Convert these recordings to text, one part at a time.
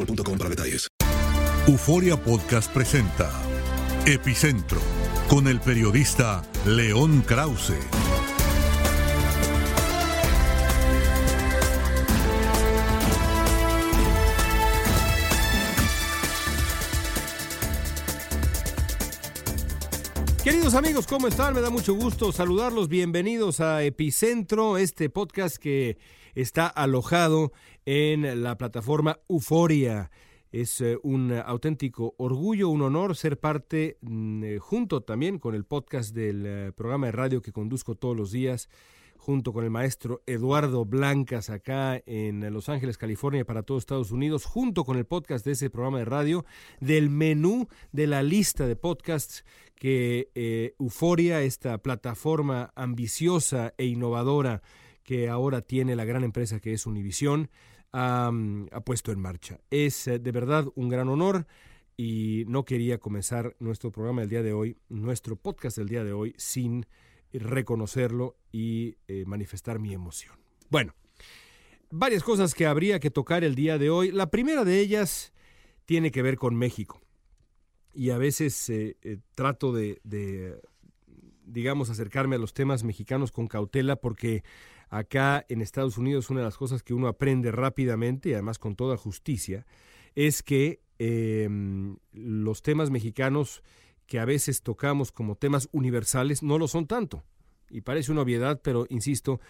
boostmobile.com para detalles. Euforia Podcast presenta Epicentro con el periodista León Krause. Queridos amigos, ¿cómo están? Me da mucho gusto saludarlos. Bienvenidos a Epicentro, este podcast que está alojado en la plataforma Euforia. Es eh, un auténtico orgullo, un honor ser parte, mm, eh, junto también con el podcast del eh, programa de radio que conduzco todos los días, junto con el maestro Eduardo Blancas acá en Los Ángeles, California, para todos Estados Unidos, junto con el podcast de ese programa de radio, del menú de la lista de podcasts que Euforia, esta plataforma ambiciosa e innovadora que ahora tiene la gran empresa que es Univisión, ha, puesto en marcha. Es eh, de verdad un gran honor y no quería comenzar nuestro programa del día de hoy, nuestro podcast del día de hoy, sin reconocerlo y eh, manifestar mi emoción. Bueno, varias cosas que habría que tocar el día de hoy. La primera de ellas tiene que ver con México. Y a veces eh, trato de, digamos, acercarme a los temas mexicanos con cautela porque acá en Estados Unidos una de las cosas que uno aprende rápidamente y además con toda justicia es que eh, los temas mexicanos que a veces tocamos como temas universales no lo son tanto. Y parece una obviedad, pero insisto,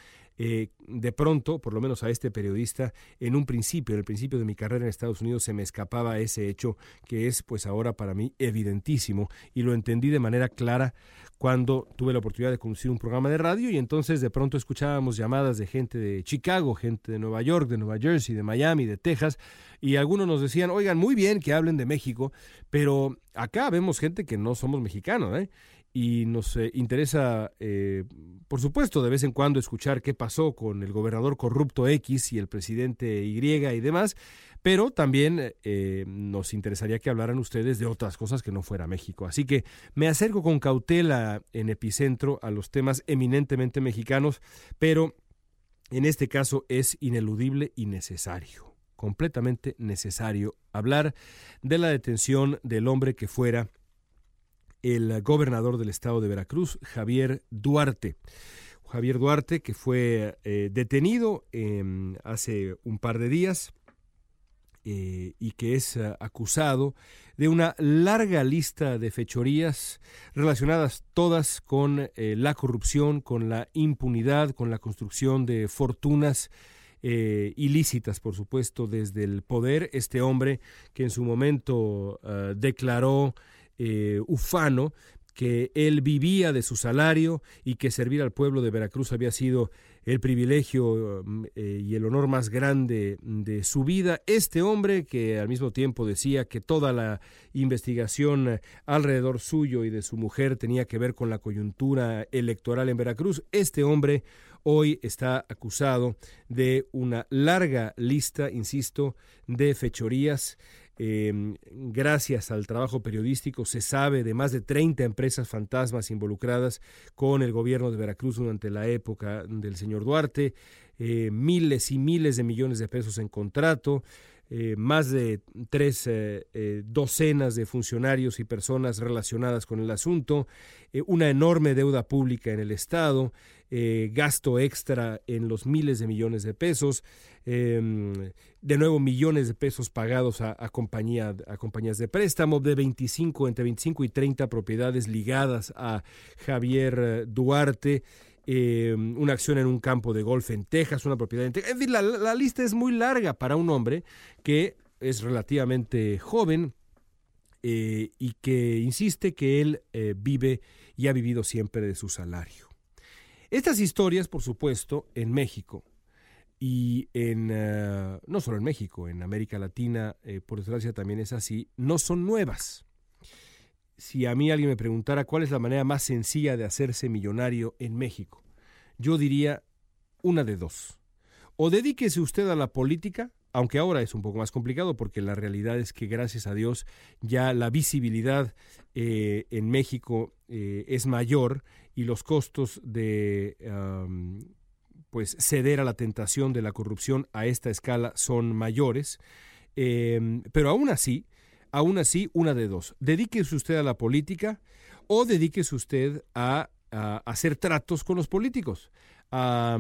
eh, de pronto, por lo menos a este periodista, en un principio, en el principio de mi carrera en Estados Unidos, se me escapaba ese hecho que es, pues ahora para mí, evidentísimo, y lo entendí de manera clara cuando tuve la oportunidad de conducir un programa de radio y entonces de pronto escuchábamos llamadas de gente de Chicago, gente de Nueva York, de Nueva Jersey, de Miami, de Texas, y algunos nos decían, oigan, muy bien que hablen de México, pero acá vemos gente que no somos mexicanos, ¿eh? Y nos eh, interesa, eh, por supuesto, de vez en cuando escuchar qué pasó con el gobernador corrupto X y el presidente Y y demás, pero también eh, nos interesaría que hablaran ustedes de otras cosas que no fuera México. Así que me acerco con cautela en epicentro a los temas eminentemente mexicanos, pero en este caso es ineludible y necesario, completamente necesario hablar de la detención del hombre que fuera el gobernador del estado de Veracruz, Javier Duarte. Javier Duarte, que fue eh, detenido eh, hace un par de días eh, y que es uh, acusado de una larga lista de fechorías relacionadas todas con la corrupción, con la impunidad, con la construcción de fortunas eh, ilícitas, por supuesto, desde el poder. Este hombre que en su momento declaró eh, ufano que él vivía de su salario y que servir al pueblo de Veracruz había sido el privilegio eh, y el honor más grande de su vida. Este hombre que al mismo tiempo decía que toda la investigación alrededor suyo y de su mujer tenía que ver con la coyuntura electoral en Veracruz, este hombre hoy está acusado de una larga lista, insisto, de fechorías eh, gracias al trabajo periodístico se sabe de más de 30 empresas fantasmas involucradas con el gobierno de Veracruz durante la época del señor Duarte, eh, miles y miles de millones de pesos en contrato, eh, más de tres eh, eh, docenas de funcionarios y personas relacionadas con el asunto, una enorme deuda pública en el Estado, gasto extra en los miles de millones de pesos, em, de nuevo millones de pesos pagados a, a compañías de préstamo, de 25, entre 25 y 30 propiedades ligadas a Javier Duarte. Eh, una acción en un campo de golf en Texas, una propiedad en Texas. En fin, la, lista es muy larga para un hombre que es relativamente joven eh, y que insiste que él eh, vive y ha vivido siempre de su salario. Estas historias, por supuesto, en México y en, no solo en México, en América Latina, por desgracia también es así, no son nuevas. Si a mí alguien me preguntara cuál es la manera más sencilla de hacerse millonario en México, yo diría una de dos. O dedíquese usted a la política, aunque ahora es un poco más complicado porque la realidad es que gracias a Dios ya la visibilidad eh, en México eh, es mayor y los costos de pues ceder a la tentación de la corrupción a esta escala son mayores, eh, pero aún así, aún así, una de dos. Dedíquese usted a la política o dedíquese usted a, hacer tratos con los políticos, a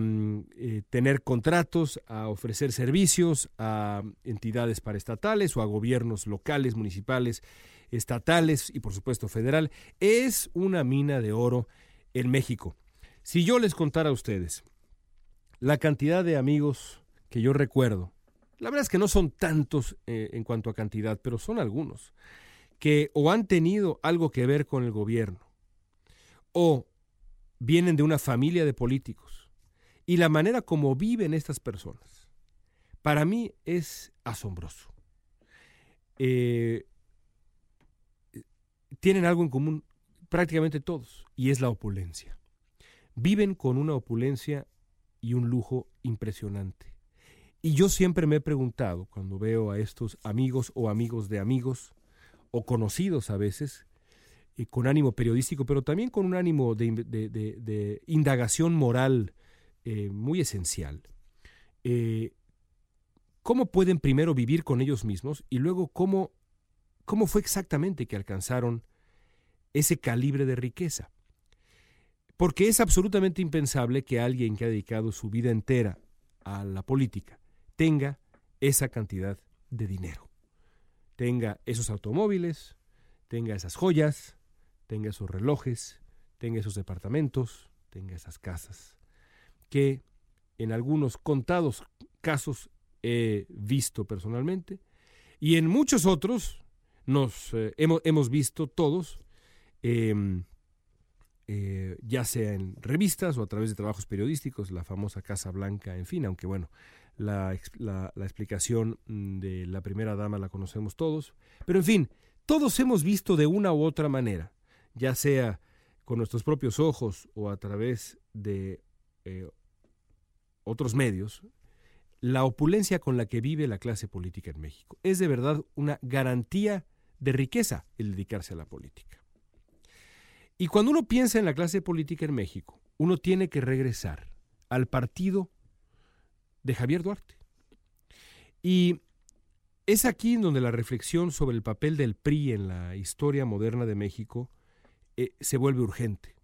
eh, tener contratos, a ofrecer servicios a entidades paraestatales o a gobiernos locales, municipales, estatales y por supuesto federal. Es una mina de oro en México. Si yo les contara a ustedes la cantidad de amigos que yo recuerdo, la verdad es que no son tantos eh, en cuanto a cantidad, pero son algunos, que o han tenido algo que ver con el gobierno, o vienen de una familia de políticos, y la manera como viven estas personas, para mí es asombroso. Eh, tienen algo en común prácticamente todos, y es la opulencia. Viven con una opulencia y un lujo impresionante. Y yo siempre me he preguntado, cuando veo a estos amigos o amigos de amigos, o conocidos a veces, eh, con ánimo periodístico, pero también con un ánimo de indagación moral eh, muy esencial, eh, ¿cómo pueden primero vivir con ellos mismos y luego cómo, cómo fue exactamente que alcanzaron ese calibre de riqueza? Porque es absolutamente impensable que alguien que ha dedicado su vida entera a la política tenga esa cantidad de dinero. Tenga esos automóviles, tenga esas joyas, tenga esos relojes, tenga esos departamentos, tenga esas casas, que en algunos contados casos he visto personalmente y en muchos otros nos eh, hemos, hemos, visto todos eh, eh, ya sea en revistas o a través de trabajos periodísticos, la famosa Casa Blanca, en fin, aunque bueno, la, la, explicación de la primera dama la conocemos todos, pero en fin, todos hemos visto de una u otra manera, ya sea con nuestros propios ojos o a través de eh, otros medios, la opulencia con la que vive la clase política en México. Es de verdad una garantía de riqueza el dedicarse a la política. Y cuando uno piensa en la clase política en México, uno tiene que regresar al partido de Javier Duarte. Y es aquí donde la reflexión sobre el papel del PRI en la historia moderna de México eh, se vuelve urgente.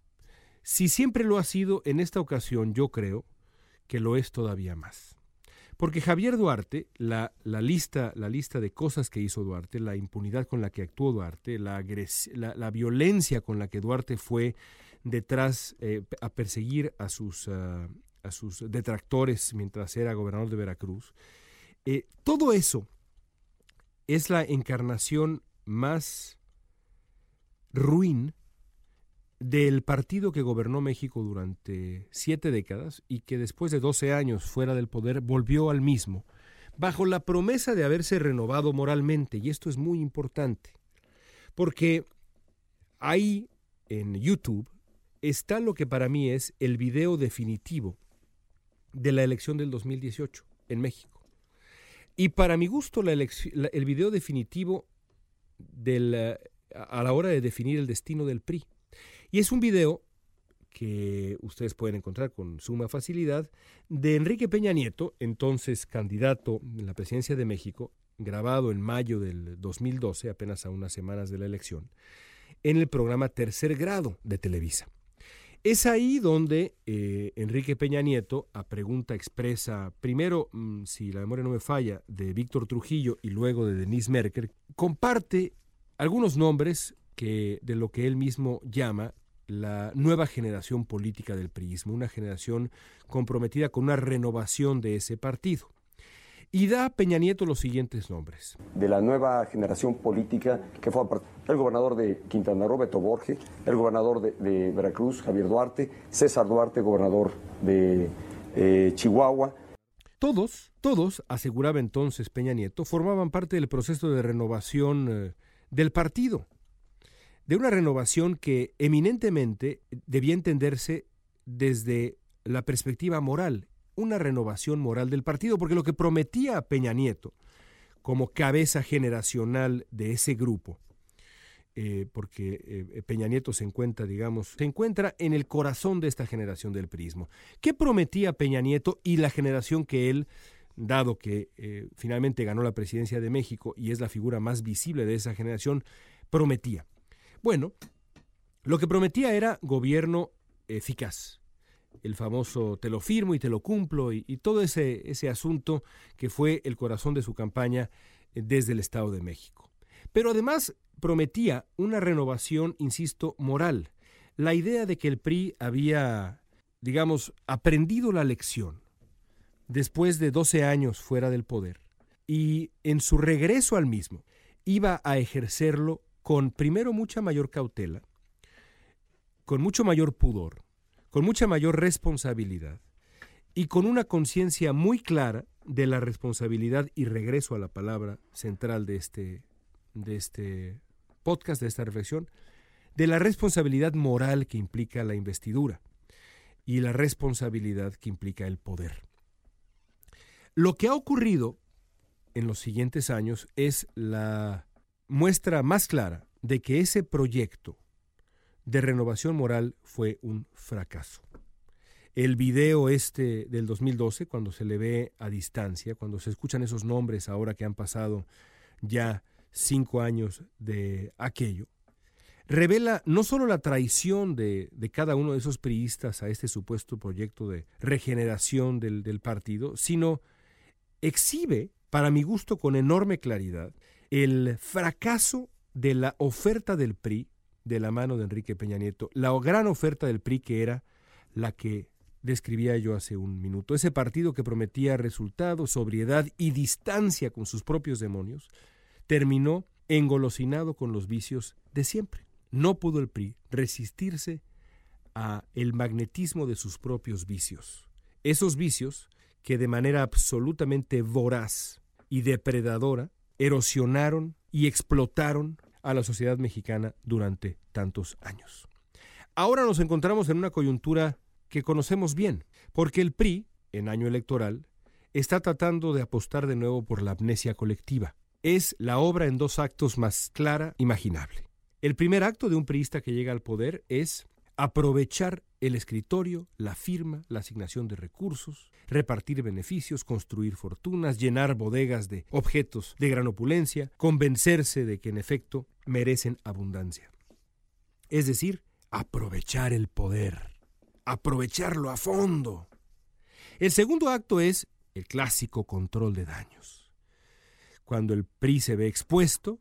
Si siempre lo ha sido, en esta ocasión yo creo que lo es todavía más. Porque Javier Duarte, la, la, lista, la lista de cosas que hizo Duarte, la impunidad con la que actuó Duarte, la, la, violencia con la que Duarte fue detrás eh, a perseguir a sus, uh, a sus detractores mientras era gobernador de Veracruz. Eh, todo eso es la encarnación más ruin del partido que gobernó México durante siete décadas y que después de 12 años fuera del poder volvió al mismo, bajo la promesa de haberse renovado moralmente. Y esto es muy importante, porque ahí en YouTube está lo que para mí es el video definitivo de la elección del 2018 en México. Y para mi gusto, la el video definitivo a la hora de definir el destino del PRI. Y es un video que ustedes pueden encontrar con suma facilidad, de Enrique Peña Nieto, entonces candidato en la presidencia de México, grabado en mayo del 2012, apenas a unas semanas de la elección, en el programa Tercer Grado de Televisa. Es ahí donde eh, Enrique Peña Nieto, a pregunta expresa, primero, mm, si la memoria no me falla, de Víctor Trujillo y luego de Denise Merker, comparte algunos nombres que, de lo que él mismo llama la nueva generación política del priismo, una generación comprometida con una renovación de ese partido. Y da a Peña Nieto los siguientes nombres. De la nueva generación política que fue el gobernador de Quintana Roo, Beto Borge, el gobernador de, Veracruz, Javier Duarte, César Duarte, gobernador de eh, Chihuahua. Todos, todos, aseguraba entonces Peña Nieto, formaban parte del proceso de renovación eh, del partido de una renovación que eminentemente debía entenderse desde la perspectiva moral, una renovación moral del partido, porque lo que prometía Peña Nieto como cabeza generacional de ese grupo, eh, porque eh, Peña Nieto se encuentra, digamos, se encuentra en el corazón de esta generación del prismo. ¿Qué prometía Peña Nieto y la generación que él, dado que eh, finalmente ganó la presidencia de México y es la figura más visible de esa generación, prometía? Bueno, lo que prometía era gobierno eficaz. El famoso te lo firmo y te lo cumplo y, todo ese, ese asunto que fue el corazón de su campaña eh, desde el Estado de México. Pero además prometía una renovación, insisto, moral. La idea de que el PRI había, digamos, aprendido la lección después de 12 años fuera del poder y en su regreso al mismo iba a ejercerlo con primero mucha mayor cautela, con mucho mayor pudor, con mucha mayor responsabilidad y con una conciencia muy clara de la responsabilidad y regreso a la palabra central de este, de este podcast, de esta reflexión, de la responsabilidad moral que implica la investidura y la responsabilidad que implica el poder. Lo que ha ocurrido en los siguientes años es la muestra más clara de que ese proyecto de renovación moral fue un fracaso. El video este del 2012, cuando se le ve a distancia, cuando se escuchan esos nombres ahora que han pasado ya cinco años de aquello, revela no solo la traición de, cada uno de esos priistas a este supuesto proyecto de regeneración del, del partido, sino exhibe, para mi gusto, con enorme claridad, el fracaso de la oferta del PRI de la mano de Enrique Peña Nieto, la gran oferta del PRI que era la que describía yo hace un minuto, ese partido que prometía resultados, sobriedad y distancia con sus propios demonios, terminó engolosinado con los vicios de siempre. No pudo el PRI resistirse a el magnetismo de sus propios vicios. Esos vicios que de manera absolutamente voraz y depredadora erosionaron y explotaron a la sociedad mexicana durante tantos años. Ahora nos encontramos en una coyuntura que conocemos bien, porque el PRI, en año electoral, está tratando de apostar de nuevo por la amnesia colectiva. Es la obra en dos actos más clara imaginable. El primer acto de un priista que llega al poder es aprovechar el escritorio, la firma, la asignación de recursos, repartir beneficios, construir fortunas, llenar bodegas de objetos de gran opulencia, convencerse de que en efecto merecen abundancia. Es decir, aprovechar el poder, aprovecharlo a fondo. El segundo acto es el clásico control de daños. Cuando el PRI se ve expuesto,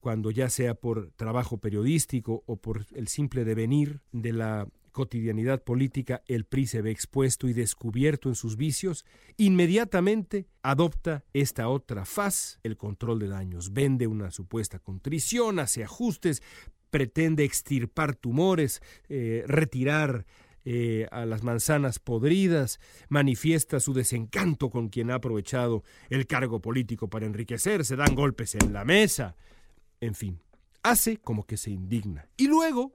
cuando ya sea por trabajo periodístico o por el simple devenir de la cotidianidad política el PRI se ve expuesto y descubierto en sus vicios, inmediatamente adopta esta otra faz, el control de daños. Vende una supuesta contrición, hace ajustes, pretende extirpar tumores, eh, retirar eh, a las manzanas podridas, manifiesta su desencanto con quien ha aprovechado el cargo político para enriquecerse, dan golpes en la mesa, en fin, hace como que se indigna. Y luego,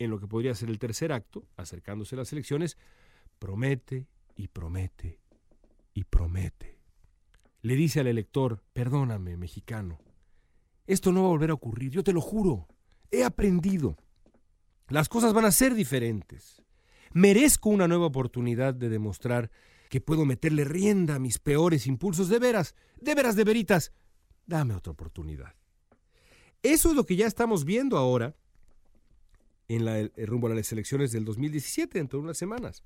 en lo que podría ser el tercer acto, acercándose a las elecciones, promete y promete y promete. Le dice al elector, perdóname, mexicano, esto no va a volver a ocurrir, yo te lo juro. He aprendido. Las cosas van a ser diferentes. Merezco una nueva oportunidad de demostrar que puedo meterle rienda a mis peores impulsos. De veras, de veras, de veritas. Dame otra oportunidad. Eso es lo que ya estamos viendo ahora en la, el rumbo a las elecciones del 2017, dentro de unas semanas.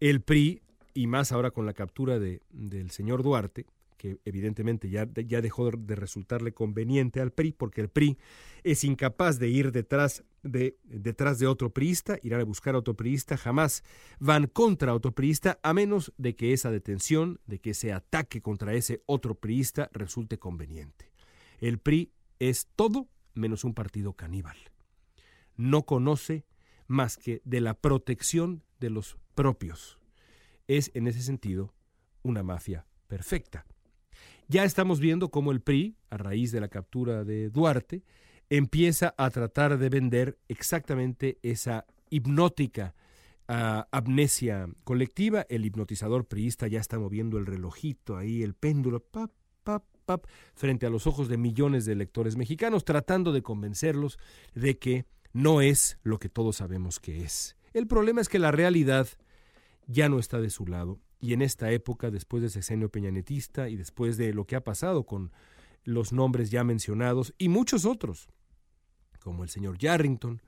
El PRI, y más ahora con la captura de, del señor Duarte, que evidentemente ya, ya dejó de resultarle conveniente al PRI, porque el PRI es incapaz de ir detrás de, detrás de otro priista, irán a buscar a otro priista, jamás van contra otro priista, a menos de que esa detención, de que ese ataque contra ese otro priista resulte conveniente. El PRI es todo menos un partido caníbal. No conoce más que de la protección de los propios. Es en ese sentido una mafia perfecta. Ya estamos viendo cómo el PRI, a raíz de la captura de Duarte, empieza a tratar de vender exactamente esa hipnótica uh, amnesia colectiva. El hipnotizador priista ya está moviendo el relojito ahí, el péndulo, pap, pap, pap, frente a los ojos de millones de electores mexicanos, tratando de convencerlos de que no es lo que todos sabemos que es. El problema es que la realidad ya no está de su lado y en esta época, después del sexenio peñanetista y después de lo que ha pasado con los nombres ya mencionados y muchos otros, como el señor Yarrington,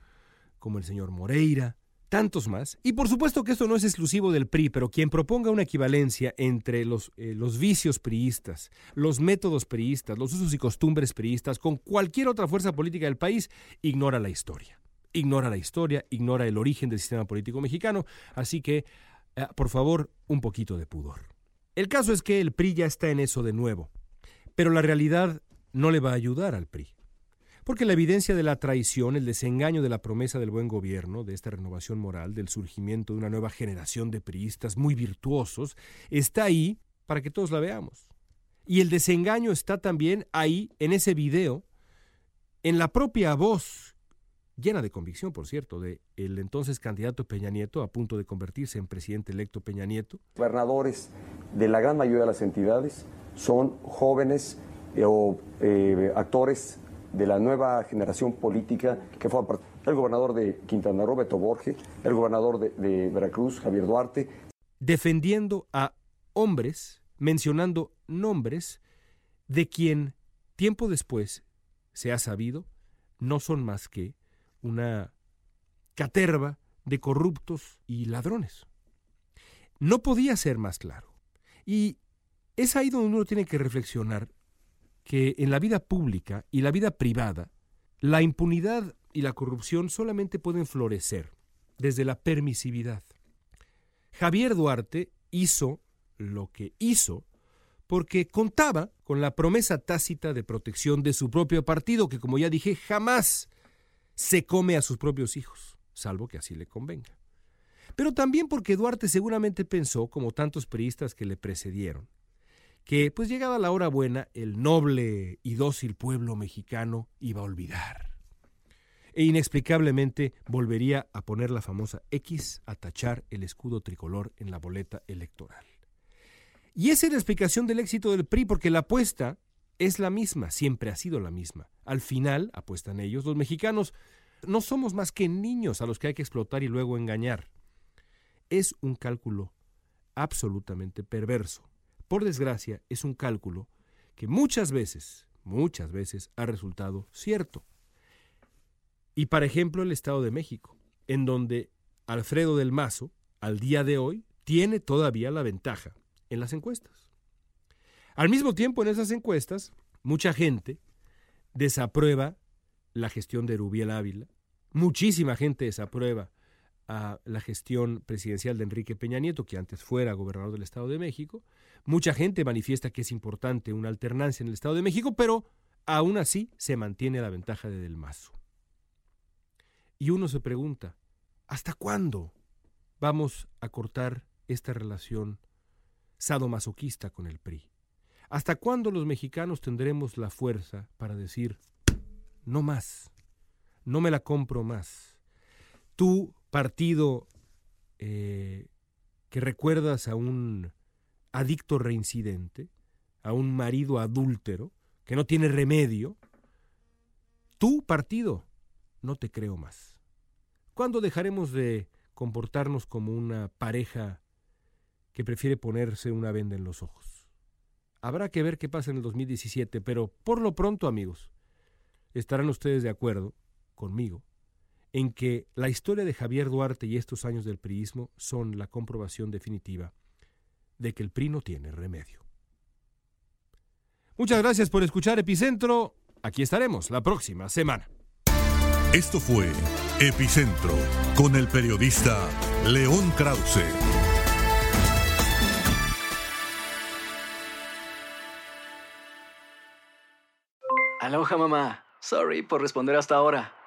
como el señor Moreira, tantos más. Y por supuesto que esto no es exclusivo del PRI, pero quien proponga una equivalencia entre los, eh, los vicios priistas, los métodos priistas, los usos y costumbres priistas con cualquier otra fuerza política del país, ignora la historia. Ignora la historia, ignora el origen del sistema político mexicano, así que Ah, por favor, un poquito de pudor. El caso es que el PRI ya está en eso de nuevo, pero la realidad no le va a ayudar al PRI. Porque la evidencia de la traición, el desengaño de la promesa del buen gobierno, de esta renovación moral, del surgimiento de una nueva generación de priistas muy virtuosos, está ahí para que todos la veamos. Y el desengaño está también ahí, en ese video, en la propia voz llena de convicción, por cierto, de el entonces candidato Peña Nieto, a punto de convertirse en presidente electo Peña Nieto. Gobernadores de la gran mayoría de las entidades son jóvenes eh, o eh, actores de la nueva generación política que fue el gobernador de Quintana Roo, Beto Borge, el gobernador de, de Veracruz, Javier Duarte. Defendiendo a hombres, mencionando nombres de quien tiempo después se ha sabido no son más que una caterva de corruptos y ladrones. No podía ser más claro. Y es ahí donde uno tiene que reflexionar que en la vida pública y la vida privada, la impunidad y la corrupción solamente pueden florecer desde la permisividad. Javier Duarte hizo lo que hizo porque contaba con la promesa tácita de protección de su propio partido, que como ya dije, jamás se come a sus propios hijos, salvo que así le convenga. Pero también porque Duarte seguramente pensó, como tantos periodistas que le precedieron, que pues llegada la hora buena, el noble y dócil pueblo mexicano iba a olvidar. E inexplicablemente volvería a poner la famosa X a tachar el escudo tricolor en la boleta electoral. Y esa es la explicación del éxito del PRI, porque la apuesta es la misma, siempre ha sido la misma. Al final, apuestan ellos, los mexicanos no somos más que niños a los que hay que explotar y luego engañar. Es un cálculo absolutamente perverso. Por desgracia, es un cálculo que muchas veces, muchas veces ha resultado cierto. Y para ejemplo el Estado de México, en donde Alfredo del Mazo, al día de hoy, tiene todavía la ventaja en las encuestas. Al mismo tiempo, en esas encuestas, mucha gente desaprueba la gestión de Rubiel Ávila, muchísima gente desaprueba a la gestión presidencial de Enrique Peña Nieto, que antes fuera gobernador del Estado de México. Mucha gente manifiesta que es importante una alternancia en el Estado de México, pero aún así se mantiene la ventaja de Del Mazo. Y uno se pregunta, ¿hasta cuándo vamos a cortar esta relación sadomasoquista con el PRI? ¿Hasta cuándo los mexicanos tendremos la fuerza para decir, no más, no me la compro más? Tu partido eh, que recuerdas a un adicto reincidente, a un marido adúltero, que no tiene remedio, tu partido, no te creo más. ¿Cuándo dejaremos de comportarnos como una pareja que prefiere ponerse una venda en los ojos? Habrá que ver qué pasa en el 2017, pero por lo pronto, amigos, estarán ustedes de acuerdo conmigo en que la historia de Javier Duarte y estos años del priismo son la comprobación definitiva de que el PRI no tiene remedio. Muchas gracias por escuchar Epicentro. Aquí estaremos la próxima semana. Esto fue Epicentro con el periodista León Krause. Aloha mamá. Sorry por responder hasta ahora.